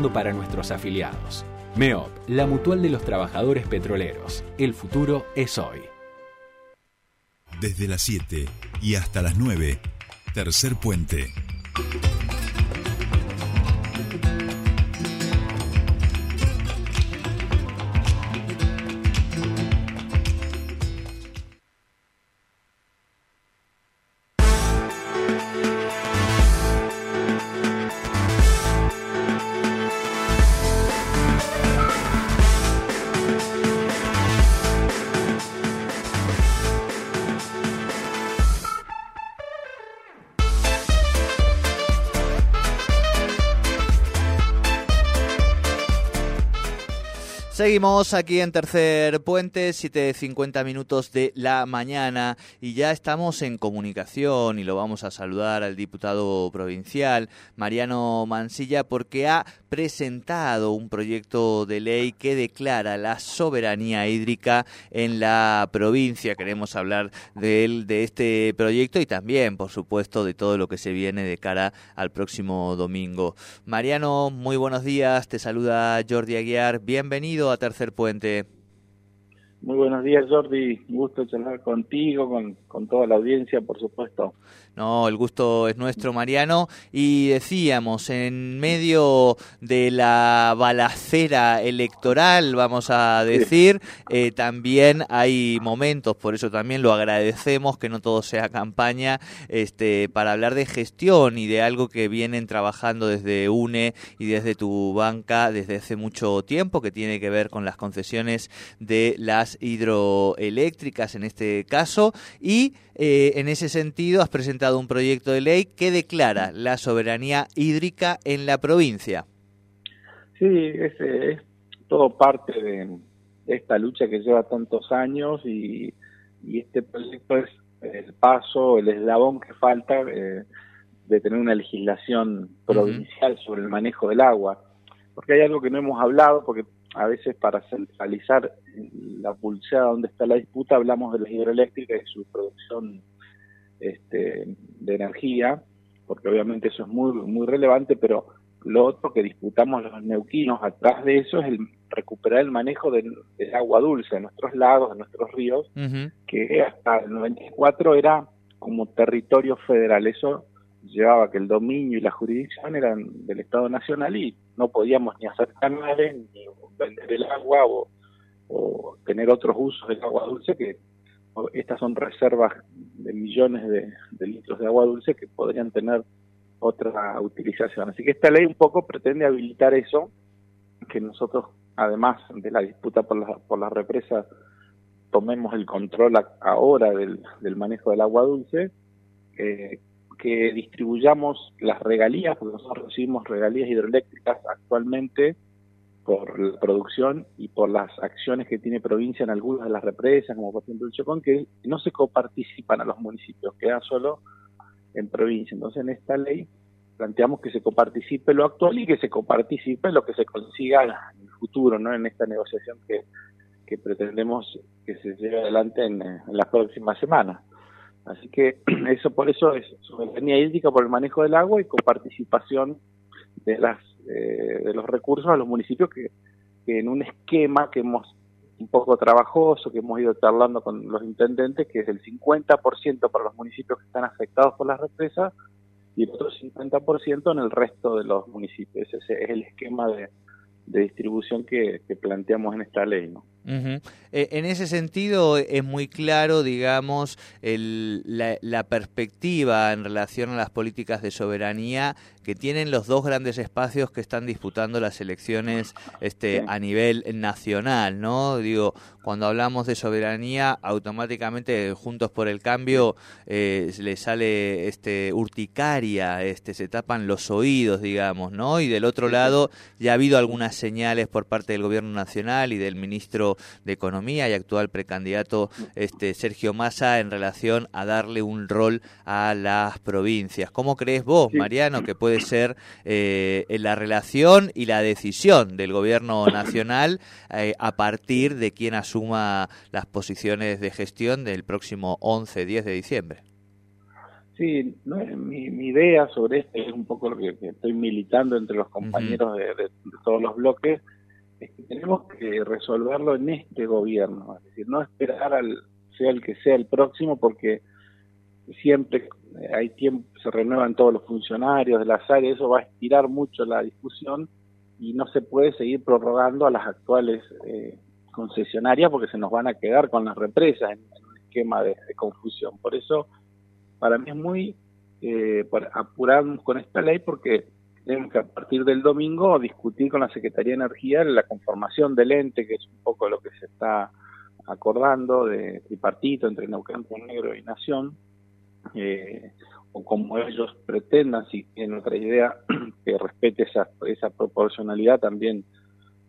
para nuestros afiliados. MEOP, la mutual de los trabajadores petroleros. El futuro es hoy. Desde las 7 y hasta las 9, tercer puente. Seguimos aquí en Tercer Puente, 7.50 minutos de la mañana y ya estamos en comunicación y lo vamos a saludar al diputado provincial Mariano Mansilla porque ha presentado un proyecto de ley que declara la soberanía hídrica en la provincia. Queremos hablar de él, de este proyecto y también, por supuesto, de todo lo que se viene de cara al próximo domingo. Mariano, muy buenos días. Te saluda Jordi Aguiar. Bienvenido a Tercer Puente. Muy buenos días, Jordi. Gusto charlar contigo, con, con toda la audiencia, por supuesto. No, el gusto es nuestro, Mariano. Y decíamos, en medio de la balacera electoral, vamos a decir, eh, también hay momentos, por eso también lo agradecemos, que no todo sea campaña, este, para hablar de gestión y de algo que vienen trabajando desde UNE y desde tu banca desde hace mucho tiempo, que tiene que ver con las concesiones de las hidroeléctricas en este caso. Y eh, en ese sentido has presentado un proyecto de ley que declara la soberanía hídrica en la provincia. Sí, es, es todo parte de esta lucha que lleva tantos años y, este proyecto es el paso, el eslabón que falta eh, de tener una legislación provincial sobre el manejo del agua. Porque hay algo que no hemos hablado, porque a veces para centralizar la pulseada donde está la disputa hablamos de las hidroeléctricas y su producción este, de energía, porque obviamente eso es muy, muy relevante, pero lo otro que disputamos los neuquinos atrás de eso es el recuperar el manejo del, agua dulce de nuestros lagos, de nuestros ríos, que hasta el 94 era como territorio federal. Eso llevaba que el dominio y la jurisdicción eran del Estado Nacional y no podíamos ni hacer canales, ni vender el agua o, o tener otros usos del agua dulce que estas son reservas de millones de, litros de agua dulce que podrían tener otra utilización. Así que esta ley un poco pretende habilitar eso, que nosotros, además de la disputa por la, por la represa, tomemos el control ahora del, manejo del agua dulce, eh, que distribuyamos las regalías, porque nosotros recibimos regalías hidroeléctricas actualmente por la producción y por las acciones que tiene provincia en algunas de las represas, como por ejemplo el Chocón, que no se coparticipan a los municipios, queda solo en provincia. Entonces en esta ley planteamos que se coparticipe lo actual y que se coparticipe lo que se consiga en el futuro, ¿no? En esta negociación que, pretendemos que se lleve adelante en, en las próximas semanas. Así que eso por eso es soberanía hídrica por el manejo del agua y coparticipación de las eh, de los recursos a los municipios que, en un esquema que hemos un poco trabajoso, que hemos ido charlando con los intendentes, que es el 50% para los municipios que están afectados por las represas y el otro 50% en el resto de los municipios. Ese es el esquema de, de distribución que, planteamos en esta ley. ¿no? Eh, en ese sentido es muy claro, digamos, el, la, perspectiva en relación a las políticas de soberanía que tienen los dos grandes espacios que están disputando las elecciones este, a nivel nacional, ¿no? Digo, cuando hablamos de soberanía, automáticamente Juntos por el Cambio eh, le sale este urticaria, este, se tapan los oídos, digamos, ¿no? Y del otro lado ya ha habido algunas señales por parte del Gobierno Nacional y del Ministro de Economía y actual precandidato este, Sergio Massa en relación a darle un rol a las provincias. ¿Cómo crees vos, Mariano, que puede ser eh, la relación y la decisión del Gobierno Nacional eh, a partir de quien asuma las posiciones de gestión del próximo 11-10 de diciembre? Sí, mi, idea sobre esto es un poco lo que, estoy militando entre los compañeros de, todos los bloques, es que tenemos que resolverlo en este gobierno, es decir, no esperar al sea el que sea el próximo, porque siempre hay tiempo, se renuevan todos los funcionarios de las áreas, eso va a estirar mucho la discusión y no se puede seguir prorrogando a las actuales eh, concesionarias porque se nos van a quedar con las represas en, un esquema de, confusión. Por eso, para mí es muy eh, con esta ley porque tenemos que a partir del domingo discutir con la Secretaría de Energía la conformación del ente, que es un poco lo que se está acordando de tripartito entre Neuquén, Negro y Nación, eh, o como ellos pretendan, si tienen otra idea que respete esa, esa proporcionalidad también,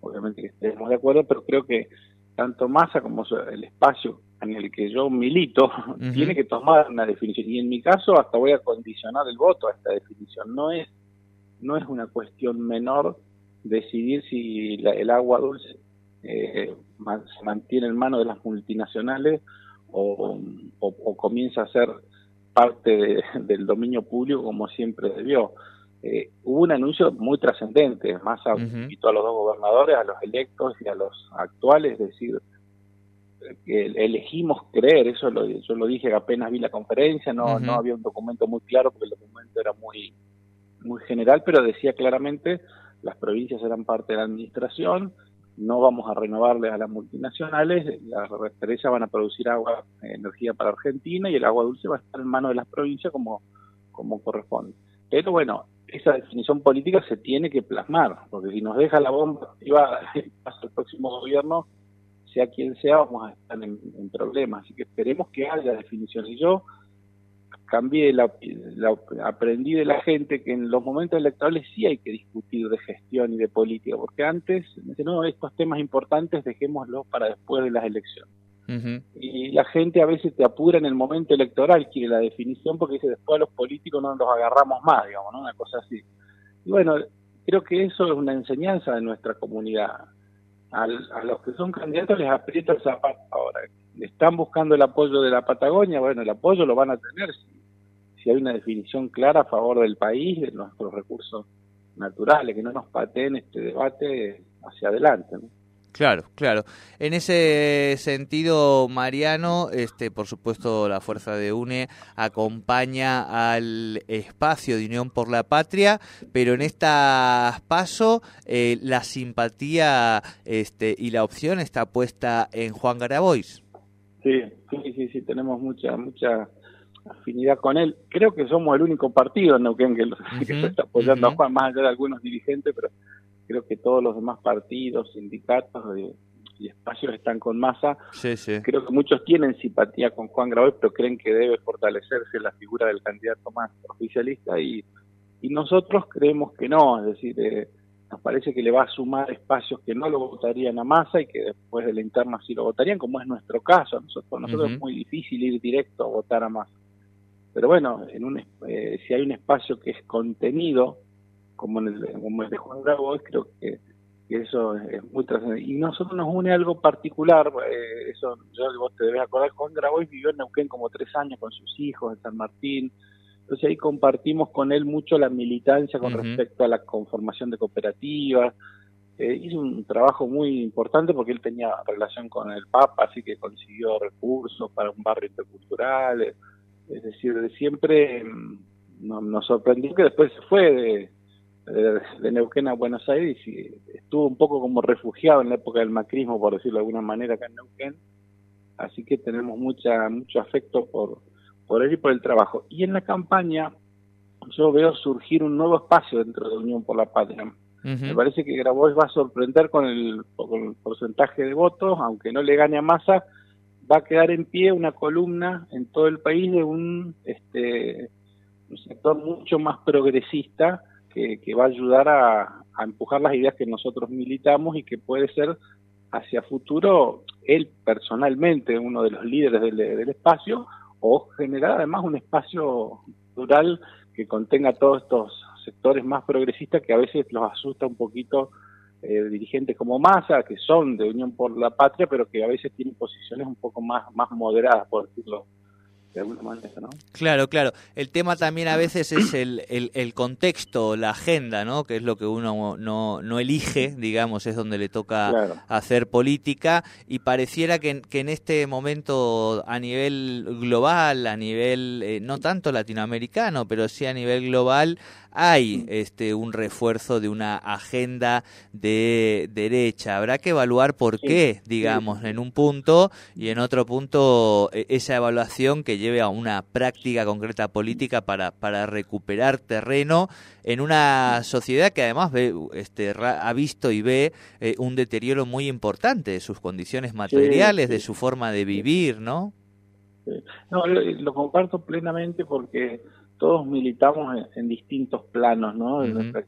obviamente que estemos de acuerdo, pero creo que tanto masa como el espacio en el que yo milito tiene que tomar una definición. Y en mi caso hasta voy a condicionar el voto a esta definición. No es no es una cuestión menor decidir si el agua dulce eh, se mantiene en manos de las multinacionales o, comienza a ser parte del dominio público como siempre debió. Eh, hubo un anuncio muy trascendente, más a, invitó a los dos gobernadores, a los electos y a los actuales, es decir, que elegimos creer, eso lo, yo lo dije apenas vi la conferencia, no, no había un documento muy claro porque el documento era muy muy general, pero decía claramente las provincias eran parte de la administración, no vamos a renovarle a las multinacionales, las represas van a producir agua, energía para Argentina y el agua dulce va a estar en manos de las provincias como, como corresponde. Pero bueno, esa definición política se tiene que plasmar, porque si nos deja la bomba iba hasta el próximo gobierno, sea quien sea, vamos a estar en, en problemas. Así que esperemos que haya definición. Y yo cambié, la, aprendí de la gente que en los momentos electorales sí hay que discutir de gestión y de política, porque antes, no, estos temas importantes dejémoslos para después de las elecciones. Y la gente a veces te apura en el momento electoral, quiere la definición, porque dice después a los políticos no nos agarramos más, digamos, ¿no? Una cosa así. Y bueno, creo que eso es una enseñanza de nuestra comunidad. a los que son candidatos les aprieta el zapato ahora. Están buscando el apoyo de la Patagonia, bueno, el apoyo lo van a tener si si hay una definición clara a favor del país, de nuestros recursos naturales, que no nos pateen este debate hacia adelante. Claro, claro. En ese sentido, Mariano, este, por supuesto, la fuerza de UNE acompaña al espacio de Unión por la Patria, pero en esta paso eh, la simpatía este, y la opción está puesta en Juan Grabois. Sí, sí, sí, sí, tenemos mucha, mucha afinidad con él. Creo que somos el único partido en Neuquén que, está apoyando a Juan, más allá de algunos dirigentes, pero creo que todos los demás partidos, sindicatos y espacios están con masa. Creo que muchos tienen simpatía con Juan Grabois, pero creen que debe fortalecerse la figura del candidato más oficialista y, y nosotros creemos que no, es decir, eh, nos parece que le va a sumar espacios que no lo votarían a masa y que después de la interna sí lo votarían, como es nuestro caso. Nosotros, nosotros es muy difícil ir directo a votar a masa. Pero bueno, en un, eh, si hay un espacio que es contenido, como, en el, como el de Juan Grabois, creo que, eso es muy trascendente. Y nosotros nos une algo particular, eh, eso yo vos te debes acordar, Juan Grabois vivió en Neuquén como tres años con sus hijos en San Martín, entonces ahí compartimos con él mucho la militancia con respecto a la conformación de cooperativas, eh, hizo un trabajo muy importante porque él tenía relación con el Papa, así que consiguió recursos para un barrio intercultural, es decir, de siempre mm, nos sorprendió que después se fue de, de, Neuquén a Buenos Aires y estuvo un poco como refugiado en la época del macrismo, por decirlo de alguna manera, acá en Neuquén. Así que tenemos mucha mucho afecto por, por él y por el trabajo. Y en la campaña yo veo surgir un nuevo espacio dentro de Unión por la Patria. Me parece que Grabois va a sorprender con el, con el porcentaje de votos, aunque no le gane a Massa, va a quedar en pie una columna en todo el país de un, este, sector mucho más progresista que, va a ayudar a, empujar las ideas que nosotros militamos y que puede ser hacia futuro él personalmente uno de los líderes del, espacio o generar además un espacio rural que contenga todos estos sectores más progresistas que a veces los asusta un poquito eh, dirigentes como Massa, que son de Unión por la Patria, pero que a veces tienen posiciones un poco más, más moderadas, por decirlo de alguna manera, ¿no? Claro, claro. El tema también a veces es el, el, contexto, la agenda, ¿no? Que es lo que uno no, no elige, digamos, es donde le toca hacer política y pareciera que, que, en este momento a nivel global, a nivel eh, no tanto latinoamericano, pero sí a nivel global, hay este un refuerzo de una agenda de derecha. Habrá que evaluar por qué, digamos, en un punto y en otro punto e, esa evaluación que lleve a una práctica concreta política para, para recuperar terreno en una sociedad que además ve, este, ha visto y ve eh, un deterioro muy importante de sus condiciones materiales, de su forma de vivir, ¿no? No, lo, comparto plenamente porque todos militamos en, distintos planos, ¿no?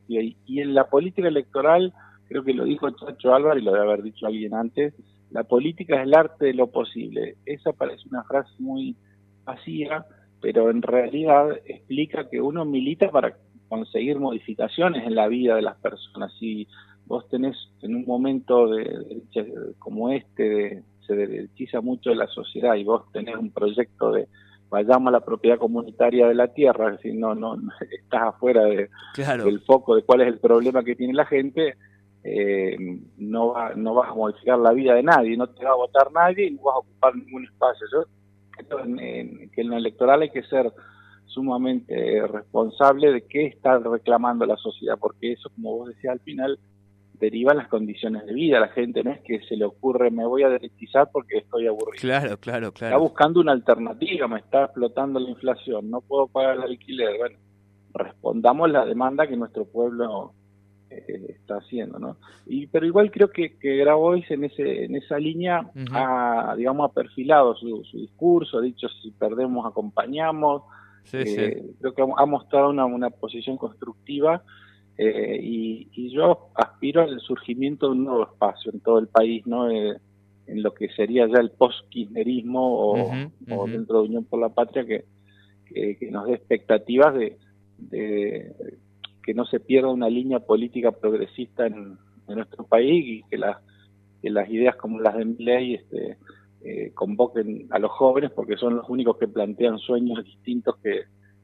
y, y, en la política electoral, creo que lo dijo Chacho Álvaro y lo debe haber dicho alguien antes, la política es el arte de lo posible. Esa parece una frase muy vacía, pero en realidad explica que uno milita para conseguir modificaciones en la vida de las personas. Si vos tenés en un momento de, como este, se derechiza mucho la sociedad y vos tenés un proyecto de vayamos a la propiedad comunitaria de la tierra, decir, no, no, estás afuera de, del foco de cuál es el problema que tiene la gente, eh, no, va, no vas a modificar la vida de nadie, no te va a votar nadie y no vas a ocupar ningún espacio. Yo creo que en lo electoral hay que ser sumamente responsable de qué está reclamando la sociedad, porque eso, como vos decías al final, deriva las condiciones de vida. La gente no es que se le ocurre, me voy a derechizar porque estoy aburrido. Claro, claro, claro. Está buscando una alternativa, me está explotando la inflación, no puedo pagar el alquiler. Bueno, respondamos la demanda que nuestro pueblo eh, está haciendo, ¿no? Y, pero igual creo que, que Grabois en, ese, en esa línea ha, digamos, ha perfilado su, discurso, ha dicho si perdemos acompañamos, eh, creo que ha mostrado una, una posición constructiva eh, y, yo aspiro al surgimiento de un nuevo espacio en todo el país, ¿no? en lo que sería ya el post-kirchnerismo o, dentro de Unión por la Patria que, que, nos dé expectativas de que no se pierda una línea política progresista en, nuestro país y que, las que las ideas como las de ley este, eh, convoquen a los jóvenes porque son los únicos que plantean sueños distintos que,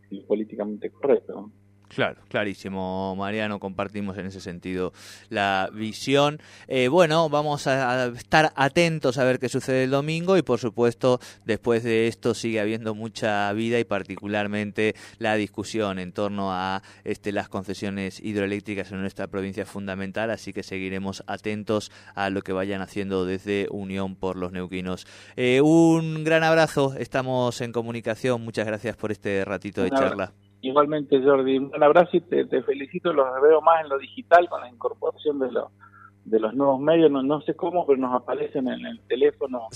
que políticamente correctos. Claro, clarísimo, Mariano, compartimos en ese sentido la visión. Eh, bueno, vamos a, estar atentos a ver qué sucede el domingo y por supuesto después de esto sigue habiendo mucha vida y particularmente la discusión en torno a este, las concesiones hidroeléctricas en nuestra provincia es fundamental, así que seguiremos atentos a lo que vayan haciendo desde Unión por los Neuquinos. Eh, un gran abrazo, estamos en comunicación, muchas gracias por este ratito de charla. Igualmente, Jordi, un abrazo y te, felicito. Los veo más en lo digital con la incorporación de, los de los nuevos medios. No, no sé cómo, pero nos aparecen en el teléfono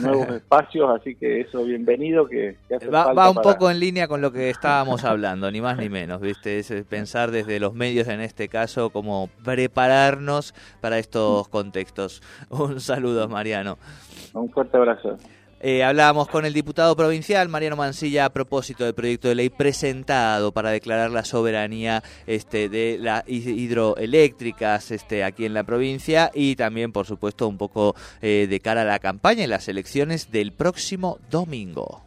nuevos espacios. Así que eso, bienvenido. que, Va, un poco en línea con lo que estábamos hablando, ni más ni menos. ¿viste? Es pensar desde los medios en este caso, cómo prepararnos para estos contextos. Un saludo, Mariano. Un fuerte abrazo. Eh, hablábamos con el diputado provincial Mariano Mancilla a propósito del proyecto de ley presentado para declarar la soberanía este, de las hidroeléctricas este, aquí en la provincia y también, por supuesto, un poco eh, de cara a la campaña y las elecciones del próximo domingo.